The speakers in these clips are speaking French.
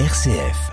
RCF.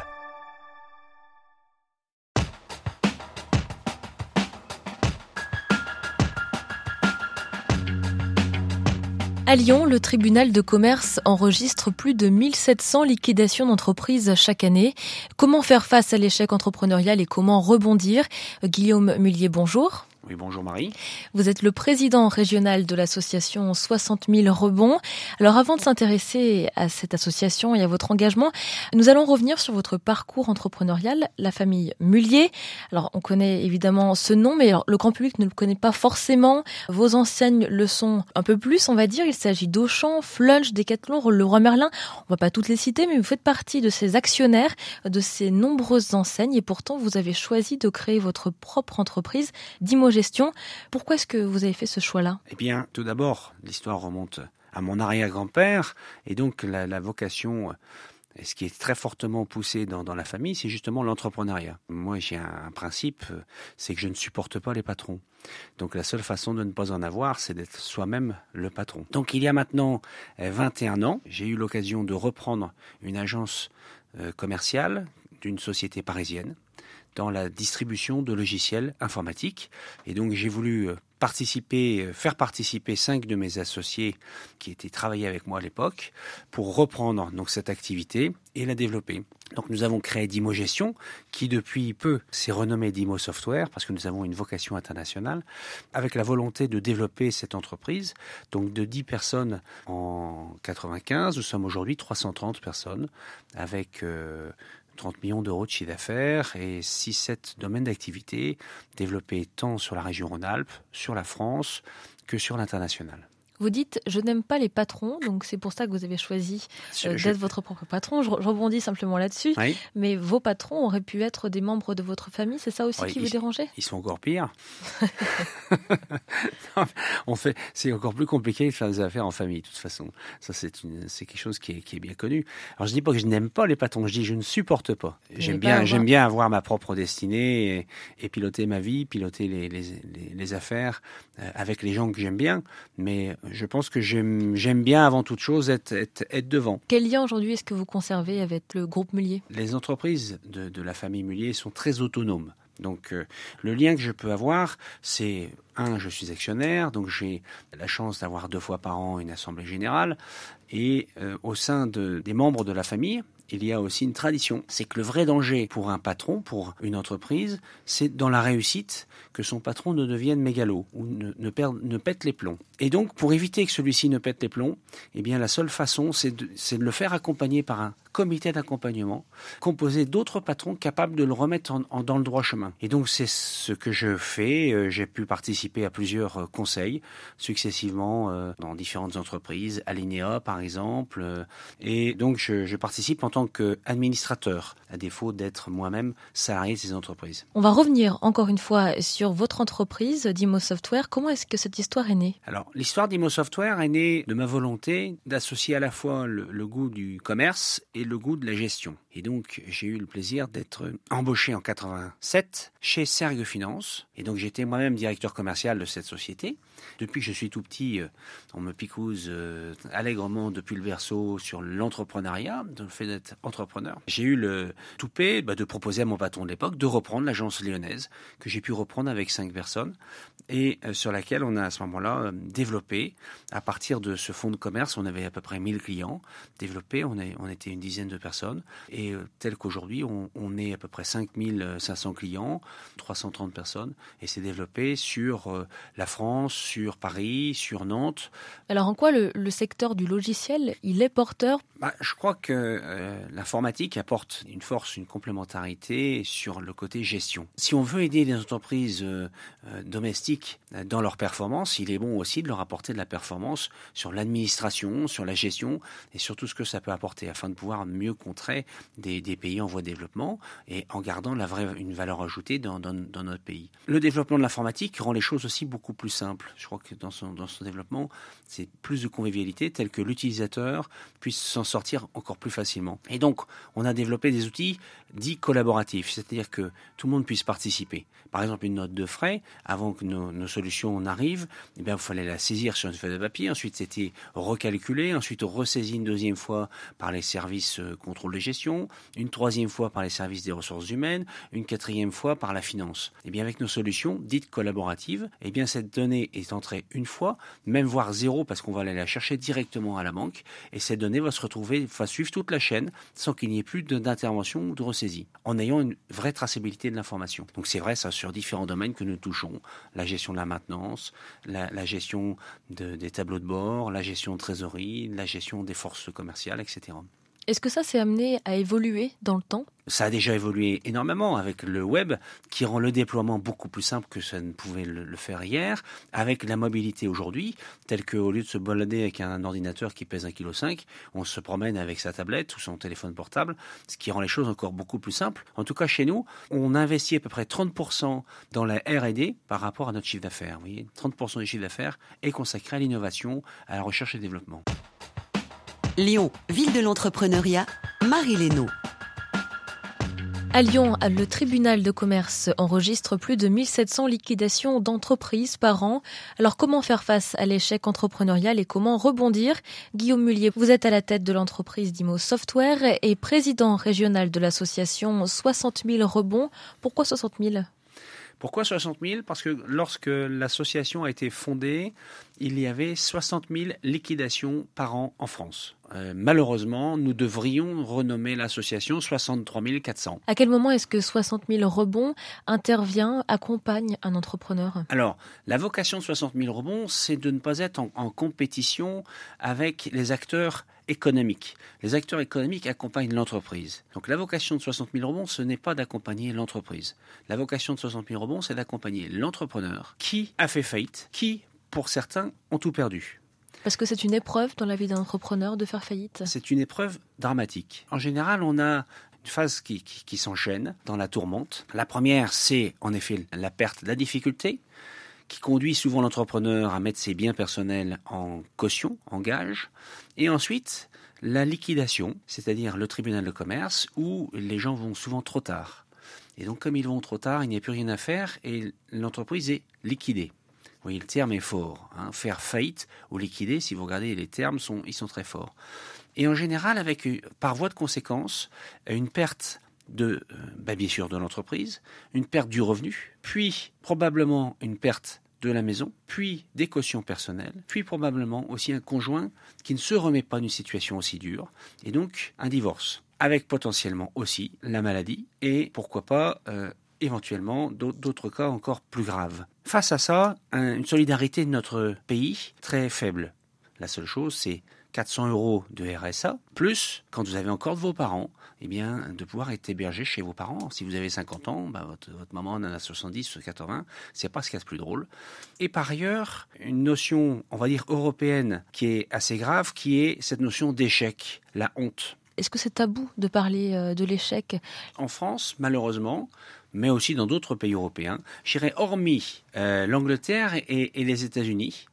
À Lyon, le tribunal de commerce enregistre plus de 1700 liquidations d'entreprises chaque année. Comment faire face à l'échec entrepreneurial et comment rebondir? Guillaume Mullier, bonjour. Bonjour Marie. Vous êtes le président régional de l'association 60 000 rebonds. Alors avant de s'intéresser à cette association et à votre engagement, nous allons revenir sur votre parcours entrepreneurial, la famille Mullier. Alors on connaît évidemment ce nom, mais le grand public ne le connaît pas forcément. Vos enseignes le sont un peu plus, on va dire. Il s'agit d'Auchan, Flunch, Decathlon, Le Roi Merlin. On va pas toutes les citer, mais vous faites partie de ces actionnaires de ces nombreuses enseignes et pourtant vous avez choisi de créer votre propre entreprise d'Imo Pourquoi est-ce que vous avez fait ce choix-là? Eh bien, tout d'abord, l'histoire remonte à mon arrière-grand-père, et donc la, vocation, et ce qui est très fortement poussé dans, la famille, c'est justement l'entrepreneuriat. Moi, j'ai un, principe, c'est que je ne supporte pas les patrons. Donc la seule façon de ne pas en avoir, c'est d'être soi-même le patron. Donc il y a maintenant 21 ans, j'ai eu l'occasion de reprendre une agence euh, commerciale d'une société parisienne dans la distribution de logiciels informatiques. Et donc j'ai voulu euh, participer, euh, faire participer cinq de mes associés qui étaient travaillés avec moi à l'époque pour reprendre donc cette activité et la développer. Donc nous avons créé Dimo Gestion qui depuis peu s'est renommé Dimo Software parce que nous avons une vocation internationale avec la volonté de développer cette entreprise. Donc de 10 personnes en 95, nous sommes aujourd'hui 330 personnes avec euh, 30 millions d'euros de chiffre d'affaires et 6-7 domaines d'activité développés tant sur la région Rhône-Alpes, sur la France que sur l'international. Vous dites je n'aime pas les patrons, donc c'est pour ça que vous avez choisi euh, d'être votre propre patron. Je, rebondis simplement là-dessus. Mais vos patrons auraient pu être des membres de votre famille, c'est ça aussi qui vous dérangeait? Ils sont encore pires. on fait, c'est encore plus compliqué de faire des affaires en famille, de toute façon. Ça, c'est quelque chose qui est, qui est, bien connu. Alors je dis pas que je n'aime pas les patrons, je dis je ne supporte pas. J'aime bien, j'aime bien avoir ma propre destinée et, piloter ma vie, piloter les, les, les, affaires euh, avec les gens que j'aime bien, mais je pense que j'aime bien avant toute chose être, être, devant. Quel lien aujourd'hui est-ce que vous conservez avec le groupe Mullier Les entreprises de, de, la famille Mullier sont très autonomes. Donc euh, le lien que je peux avoir, c'est un, je suis actionnaire, donc j'ai la chance d'avoir deux fois par an une assemblée générale, et euh, au sein de, des membres de la famille, il y a aussi une tradition. C'est que le vrai danger pour un patron, pour une entreprise, c'est dans la réussite que son patron ne devienne mégalo ou ne, pète les plombs. Et donc, pour éviter que celui-ci ne pète les plombs, eh bien, la seule façon, c'est de, le faire accompagner par un comité d'accompagnement composé d'autres patrons capables de le remettre en, dans le droit chemin. Et donc, c'est ce que je fais. Euh, j'ai pu participer à plusieurs euh, conseils successivement euh, dans différentes entreprises, Alinea par exemple. Et donc, je, je participe en tant qu'administrateur, à défaut d'être moi-même salarié de ces entreprises. On va revenir encore une fois sur votre entreprise, Dimo Software. Comment est-ce que cette histoire est née? Alors, l'histoire d'Imo Software est née de ma volonté d'associer à la fois le, le, goût du commerce et le goût de la gestion. Et donc, j'ai eu le plaisir d'être embauché en 87 chez Sergue Finance. Et donc, j'étais moi-même directeur commercial de cette société. Depuis que je suis tout petit, euh, on me picouse euh, allègrement depuis le berceau sur l'entrepreneuriat, le fait d'être entrepreneur. J'ai eu le toupet bah, de proposer à mon patron de l'époque de reprendre l'agence lyonnaise, que j'ai pu reprendre avec cinq personnes, et euh, sur laquelle on a à ce moment-là développé, à partir de ce fonds de commerce, on avait à peu près 1000 clients, développé, on, on était une dizaine de personnes, et tel qu'aujourd'hui, on, on, est à peu près 5500 clients, 330 personnes, et c'est développé sur la France, sur Paris, sur Nantes. Alors en quoi le, secteur du logiciel, il est porteur? Bah, Je crois que euh, l'informatique apporte une force, une complémentarité sur le côté gestion. Si on veut aider les entreprises euh, euh, domestiques dans leur performance, il est bon aussi de leur apporter de la performance sur l'administration, sur la gestion et sur tout ce que ça peut apporter afin de pouvoir mieux contrer des, pays en voie de développement et en gardant la vraie, une valeur ajoutée dans, notre pays. Le développement de l'informatique rend les choses aussi beaucoup plus simples. Je crois que dans son, dans son développement, c'est plus de convivialité telle que l'utilisateur puisse s'en sortir encore plus facilement. Et donc, on a développé des outils dits collaboratifs, c'est-à-dire que tout le monde puisse participer. Par exemple, une note de frais, avant que nos, solutions n'arrivent, eh bien, il fallait la saisir sur une feuille de papier, ensuite c'était recalculé, ensuite ressaisi une deuxième fois par les services services euh, contrôle de gestion, une troisième fois par les services des ressources humaines, une quatrième fois par la finance. Et eh bien avec nos solutions dites collaboratives, et eh bien cette donnée est entrée une fois, même voire zéro parce qu'on va aller la chercher directement à la banque. Et cette donnée va se retrouver, va suivre toute la chaîne sans qu'il n'y ait plus d'intervention ou de ressaisie, en ayant une vraie traçabilité de l'information. Donc c'est vrai ça sur différents domaines que nous touchons, la gestion de la maintenance, la, gestion des tableaux de bord, la gestion de trésorerie, la gestion des forces commerciales, etc. Est-ce que ça s'est amené à évoluer dans le temps? Ça a déjà évolué énormément avec le web qui rend le déploiement beaucoup plus simple que ça ne pouvait le, faire hier, avec la mobilité aujourd'hui, telle qu'au lieu de se balader avec un ordinateur qui pèse 1,5 kg, on se promène avec sa tablette ou son téléphone portable, ce qui rend les choses encore beaucoup plus simples. En tout cas, chez nous, on investit à peu près 30% dans la R&D par rapport à notre chiffre d'affaires. Vous voyez, 30% du chiffre d'affaires est consacré à l'innovation, à la recherche et développement. Lyon, ville de l'entrepreneuriat, Marie Lénaud. À Lyon, le tribunal de commerce enregistre plus de 1700 liquidations d'entreprises par an. Alors comment faire face à l'échec entrepreneurial et comment rebondir? Guillaume Mullier, vous êtes à la tête de l'entreprise Dimo Software et président régional de l'association 60 000 rebonds. Pourquoi 60 000 pourquoi 60 000 Parce que lorsque l'association a été fondée, il y avait 60 000 liquidations par an en France. Euh, malheureusement, nous devrions renommer l'association 63 400. À quel moment est-ce que 60 000 rebonds intervient, accompagne un entrepreneur? Alors, la vocation de 60 000 rebonds, c'est de ne pas être en, compétition avec les acteurs Les acteurs économiques accompagnent l'entreprise. Donc la vocation de 60 000 rebonds, ce n'est pas d'accompagner l'entreprise. La vocation de 60 000 rebonds, c'est d'accompagner l'entrepreneur qui a fait faillite, qui, pour certains, ont tout perdu. Parce que c'est une épreuve dans la vie d'un entrepreneur de faire faillite? C'est une épreuve dramatique. En général, on a une phase qui, qui, s'enchaîne dans la tourmente. La première, c'est en effet la perte, la difficulté, qui conduit souvent l'entrepreneur à mettre ses biens personnels en caution, en gage. Et ensuite, la liquidation, c'est-à-dire le tribunal de commerce, où les gens vont souvent trop tard. Et donc, comme ils vont trop tard, il n'y a plus rien à faire et l'entreprise est liquidée. Vous voyez, le terme est fort. Hein. Faire faillite ou liquider, si vous regardez les termes, ils sont très forts. Et en général, avec, euh, par voie de conséquence, une perte de, euh, bah, de l'entreprise, une perte du revenu, puis probablement une perte de la maison, puis des cautions personnelles, puis probablement aussi un conjoint qui ne se remet pas d'une situation aussi dure, et donc un divorce, avec potentiellement aussi la maladie, et pourquoi pas euh, éventuellement d'autres cas encore plus graves. Face à ça, une solidarité de notre pays très faible. La seule chose, c'est 400 euros de RSA, plus, quand vous avez encore de vos parents, eh bien, de pouvoir être hébergé chez vos parents. Si vous avez 50 ans, bah, votre, maman en a 70 ou 80, c'est pas ce qu'il y a de plus drôle. Et par ailleurs, une notion, on va dire, européenne qui est assez grave, qui est cette notion d'échec, la honte. Est-ce que c'est tabou de parler euh, de l'échec? En France, malheureusement, mais aussi dans d'autres pays européens, j'irais hormis euh, l'Angleterre et, les États-Unis,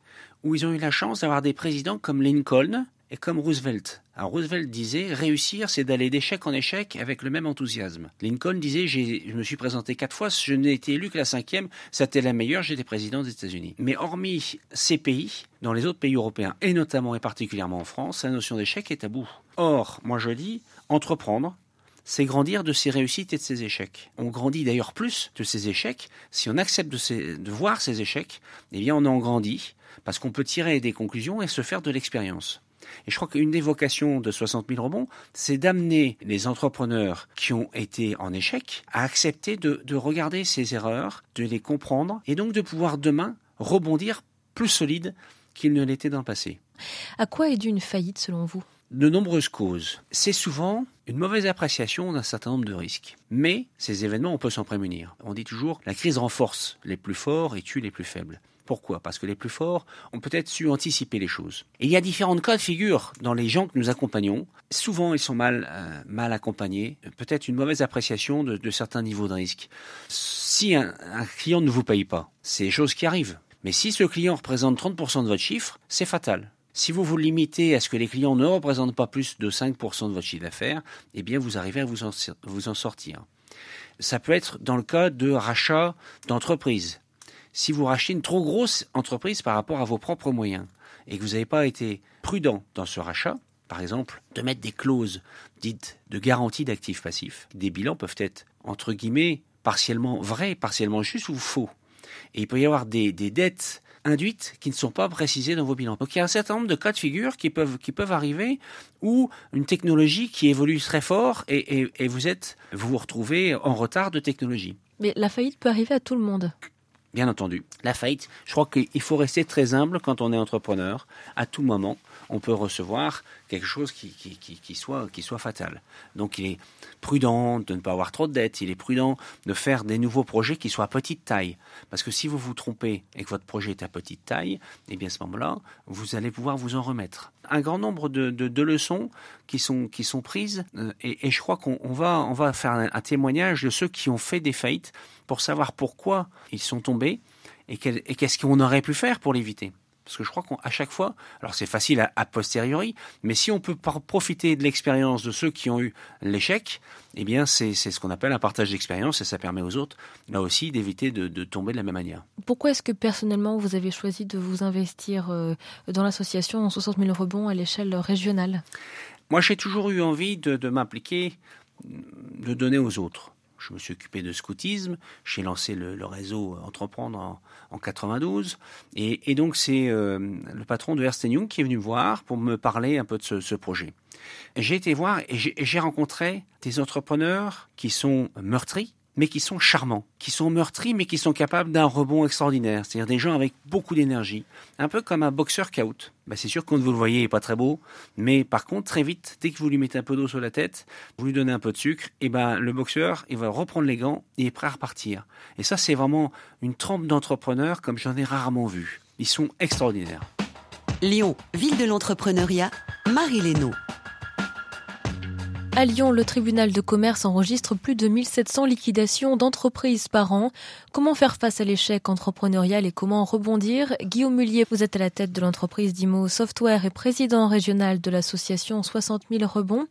où ils ont eu la chance d'avoir des présidents comme Lincoln et comme Roosevelt. Alors Roosevelt disait réussir, c'est d'aller d'échec en échec avec le même enthousiasme. Lincoln disait je me suis présenté quatre fois, je n'ai été élu que la cinquième, c'était la meilleure, j'étais président des États-Unis. Mais hormis ces pays, dans les autres pays européens et notamment et particulièrement en France, la notion d'échec est tabou. Or, moi je dis entreprendre, c'est grandir de ses réussites et de ses échecs. On grandit d'ailleurs plus de ses échecs. Si on accepte de, voir ses échecs, eh bien on en grandit parce qu'on peut tirer des conclusions et se faire de l'expérience. Et je crois qu'une des vocations de 60 000 rebonds, c'est d'amener les entrepreneurs qui ont été en échec à accepter de, de regarder ces erreurs, de les comprendre et donc de pouvoir demain rebondir plus solide qu'ils ne l'étaient dans le passé. À quoi est due une faillite selon vous? De nombreuses causes. C'est souvent une mauvaise appréciation d'un certain nombre de risques. Mais ces événements, on peut s'en prémunir. On dit toujours, la crise renforce les plus forts et tue les plus faibles. Pourquoi? Parce que les plus forts ont peut-être su anticiper les choses. Et il y a différentes cas de figure dans les gens que nous accompagnons. Souvent, ils sont mal, euh, accompagnés. Peut-être une mauvaise appréciation de, certains niveaux de risque. Si un, un client ne vous paye pas, c'est des choses qui arrivent. Mais si ce client représente 30% de votre chiffre, c'est fatal. Si vous vous limitez à ce que les clients ne représentent pas plus de 5% de votre chiffre d'affaires, eh vous arrivez à vous en, sortir. Ça peut être dans le cas de rachat d'entreprise. Si vous rachetez une trop grosse entreprise par rapport à vos propres moyens et que vous n'avez pas été prudent dans ce rachat, par exemple, de mettre des clauses dites de garantie d'actifs passifs. Des bilans peuvent être, entre guillemets, partiellement vrais, partiellement justes ou faux. Et il peut y avoir des, dettes induites qui ne sont pas précisées dans vos bilans. Donc il y a un certain nombre de cas de figure qui peuvent, qui peuvent arriver où une technologie qui évolue très fort et, et vous êtes, vous vous retrouvez en retard de technologie. Mais la faillite peut arriver à tout le monde. Bien entendu. La faillite, je crois qu'il faut rester très humble quand on est entrepreneur. À tout moment, on peut recevoir quelque chose qui, soit, fatal. Donc il est prudent de ne pas avoir trop de dettes, il est prudent de faire des nouveaux projets qui soient à petite taille. Parce que si vous vous trompez et que votre projet est à petite taille, eh bien à ce moment-là, vous allez pouvoir vous en remettre. Un grand nombre de, leçons qui sont, prises, euh, et, je crois qu'on va, on va faire un, un témoignage de ceux qui ont fait des faillites pour savoir pourquoi ils sont tombés et qu'est-ce qu'on aurait pu faire pour l'éviter. Parce que je crois qu'à chaque fois, alors c'est facile à, posteriori, mais si on peut profiter de l'expérience de ceux qui ont eu l'échec, eh bien c'est ce qu'on appelle un partage d'expérience et ça permet aux autres, là aussi, d'éviter de, tomber de la même manière. Pourquoi est-ce que personnellement vous avez choisi de vous investir euh, dans l'association en 60 000 rebonds à l'échelle régionale? Moi j'ai toujours eu envie de m'impliquer, de donner aux autres je me suis occupé de scoutisme, j'ai lancé le, réseau Entreprendre en, en 92, et, donc c'est euh, le patron de Ernst Young qui est venu me voir pour me parler un peu de ce, ce projet. J'ai été voir et j'ai rencontré des entrepreneurs qui sont meurtris, mais qui sont charmants, qui sont meurtris, mais qui sont capables d'un rebond extraordinaire. C'est-à-dire des gens avec beaucoup d'énergie. Un peu comme un boxeur caout. Bah, c'est sûr, quand vous le voyez, il n'est pas très beau. Mais par contre, très vite, dès que vous lui mettez un peu d'eau sur la tête, vous lui donnez un peu de sucre, et ben, le boxeur, il va reprendre les gants et est prêt à repartir. Et ça, c'est vraiment une trempe d'entrepreneurs comme j'en ai rarement vu. Ils sont extraordinaires. Lyon, ville de l'entrepreneuriat, Marie Lénaud. À Lyon, le tribunal de commerce enregistre plus de 1700 liquidations d'entreprises par an. Comment faire face à l'échec entrepreneurial et comment rebondir? Guillaume Mullier, vous êtes à la tête de l'entreprise d'Imo Software et président régional de l'association 60 000 rebonds.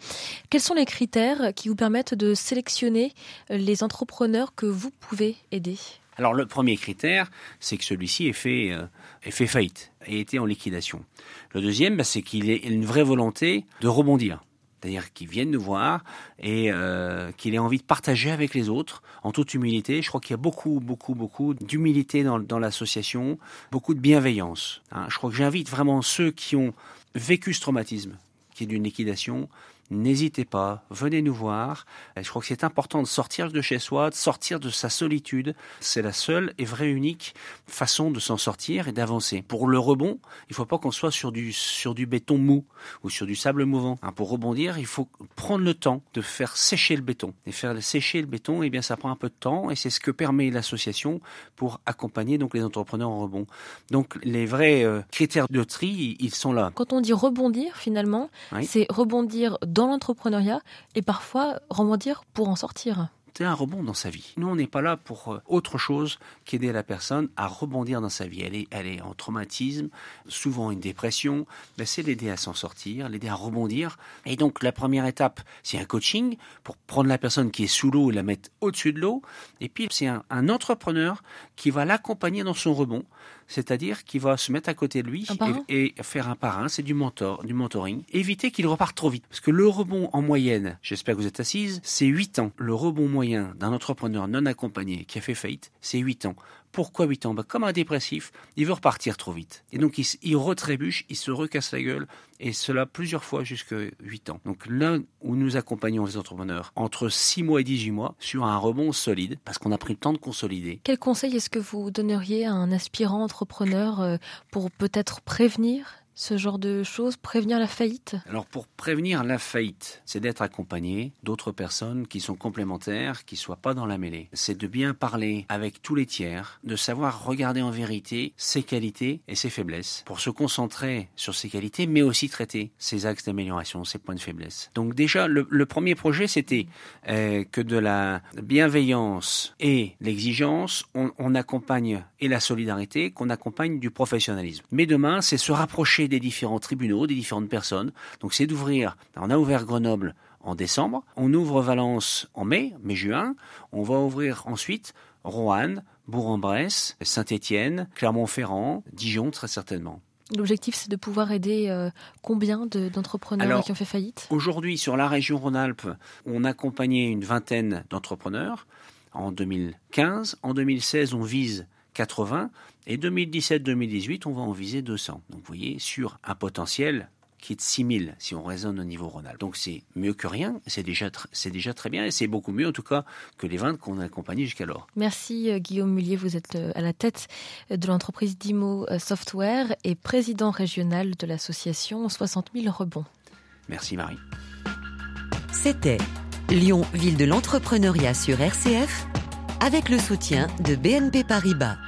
Quels sont les critères qui vous permettent de sélectionner les entrepreneurs que vous pouvez aider? Alors le premier critère, c'est que celui-ci ait fait, euh, fait faillite, ait été en liquidation. Le deuxième, bah, c'est qu'il ait une vraie volonté de rebondir c'est-à-dire qu'il vienne nous voir et euh, qu'il ait envie de partager avec les autres en toute humilité. Je crois qu'il y a beaucoup, beaucoup, beaucoup d'humilité dans, dans l'association, beaucoup de bienveillance. Hein. Je crois que j'invite vraiment ceux qui ont vécu ce traumatisme, qui est d'une liquidation, n'hésitez pas, venez nous voir. Je crois que c'est important de sortir de chez soi, de sortir de sa solitude. C'est la seule et vraie unique façon de s'en sortir et d'avancer. Pour le rebond, il ne faut pas qu'on soit sur du, sur du béton mou ou sur du sable mouvant. Hein, pour rebondir, il faut prendre le temps de faire sécher le béton. Et faire sécher le béton, eh bien, ça prend un peu de temps et c'est ce que permet l'association pour accompagner donc les entrepreneurs en rebond. Donc, les vrais euh, critères de tri, ils sont là. Quand on dit rebondir, finalement, c'est rebondir dans l'entrepreneuriat et parfois rebondir pour en sortir c'est un rebond dans sa vie. Nous, on n'est pas là pour euh, autre chose qu'aider la personne à rebondir dans sa vie. Elle est, elle est en traumatisme, souvent une dépression. Ben, c'est l'aider à s'en sortir, l'aider à rebondir. Et donc, la première étape, c'est un coaching pour prendre la personne qui est sous l'eau et la mettre au-dessus de l'eau. Et puis, c'est un entrepreneur qui va l'accompagner dans son rebond c'est-à-dire qu'il va se mettre à côté de lui et, faire un parrain, c'est du mentor, du mentoring. Éviter qu'il reparte trop vite. Parce que le rebond en moyenne, j'espère que vous êtes assise, c'est 8 ans. Le rebond moyen d'un entrepreneur non accompagné qui a fait faillite, c'est 8 ans. Pourquoi 8 ans? Bah, Comme un dépressif, il veut repartir trop vite. Et donc il, il retrébuche, il se recasse la gueule, et cela plusieurs fois jusqu'à 8 ans. Donc là où nous accompagnons les entrepreneurs, entre 6 mois et 18 mois, sur un rebond solide, parce qu'on a pris le temps de consolider. Quel conseil est-ce que vous donneriez à un aspirant entrepreneur euh, pour peut-être prévenir ce genre de choses, prévenir la faillite? Alors pour prévenir la faillite, c'est d'être accompagné d'autres personnes qui sont complémentaires, qui soient pas dans la mêlée. C'est de bien parler avec tous les tiers, de savoir regarder en vérité ses qualités et ses faiblesses, pour se concentrer sur ses qualités, mais aussi traiter ses axes d'amélioration, ses points de faiblesse. Donc déjà, le, premier projet, c'était euh, que de la bienveillance et l'exigence, on accompagne et la solidarité, qu'on accompagne du professionnalisme. Mais demain, c'est se rapprocher des différents tribunaux, des différentes personnes. Donc c'est d'ouvrir. On a ouvert Grenoble en décembre, on ouvre Valence en mai, mai-juin. On va ouvrir ensuite Roanne, Bourg-en-Bresse, Saint-Étienne, Clermont-Ferrand, Dijon très certainement. L'objectif, c'est de pouvoir aider euh, combien d'entrepreneurs qui ont fait faillite? Aujourd'hui, sur la région Rhône-Alpes, on accompagnait une vingtaine d'entrepreneurs en 2015. En 2016, on vise 80 et 2017-2018, on va en viser 200. Donc vous voyez, sur un potentiel qui est de 6000 si on raisonne au niveau Rhône-Alpes. Donc c'est mieux que rien, c'est déjà, c'est déjà très bien et c'est beaucoup mieux en tout cas que les 20 qu'on a accompagnés jusqu'alors. Merci euh, Guillaume Mullier, vous êtes euh, à la tête de l'entreprise Dimo euh, Software et président régional de l'association 60 000 rebonds. Merci Marie. C'était Lyon, ville de l'entrepreneuriat sur RCF, avec le soutien de BNP Paribas.